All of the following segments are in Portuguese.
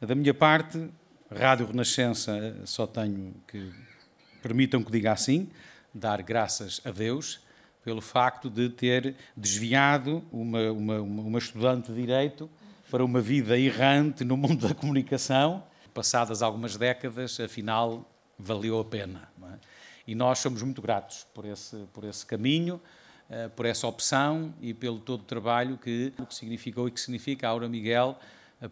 Da minha parte, Rádio Renascença, só tenho que, permitam que diga assim, dar graças a Deus pelo facto de ter desviado uma, uma, uma estudante de Direito para uma vida errante no mundo da comunicação. Passadas algumas décadas, afinal, valeu a pena. É? E nós somos muito gratos por esse, por esse caminho, uh, por essa opção e pelo todo o trabalho que, que significou e que significa Aura Miguel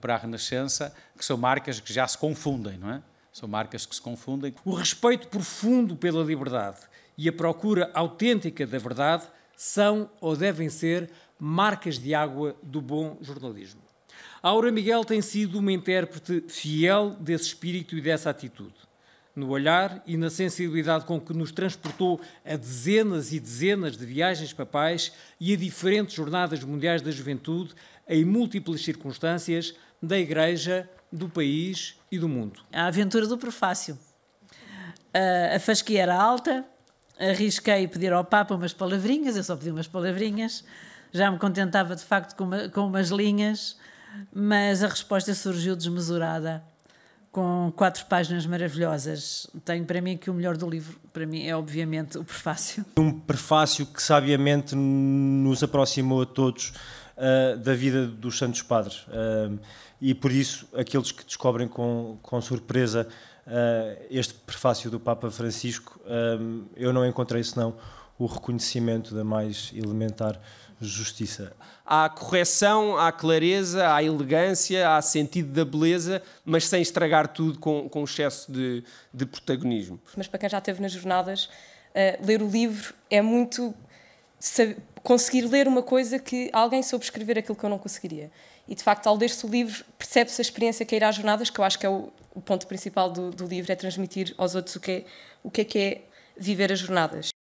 para a Renascença, que são marcas que já se confundem, não é? São marcas que se confundem. O respeito profundo pela liberdade e a procura autêntica da verdade são ou devem ser marcas de água do bom jornalismo. Aura Miguel tem sido uma intérprete fiel desse espírito e dessa atitude. No olhar e na sensibilidade com que nos transportou a dezenas e dezenas de viagens papais e a diferentes jornadas mundiais da juventude, em múltiplas circunstâncias da Igreja, do país e do mundo. A aventura do prefácio. a fasquia era alta, arrisquei pedir ao Papa umas palavrinhas, eu só pedi umas palavrinhas, já me contentava de facto com, uma, com umas linhas, mas a resposta surgiu desmesurada, com quatro páginas maravilhosas. Tenho para mim que o melhor do livro, para mim, é obviamente o prefácio. Um prefácio que sabiamente nos aproximou a todos uh, da vida dos Santos Padres. Uh, e por isso, aqueles que descobrem com, com surpresa uh, este prefácio do Papa Francisco, eu não encontrei senão o reconhecimento da mais elementar justiça. Há correção, há clareza, há elegância, há sentido da beleza, mas sem estragar tudo com, com excesso de, de protagonismo. Mas para quem já esteve nas jornadas, uh, ler o livro é muito conseguir ler uma coisa que alguém soube escrever aquilo que eu não conseguiria. E de facto, ao ler-se o livro, percebe-se a experiência que é ir às jornadas, que eu acho que é o, o ponto principal do, do, livro, é transmitir aos outros o que é, o que é que é viver as jornadas.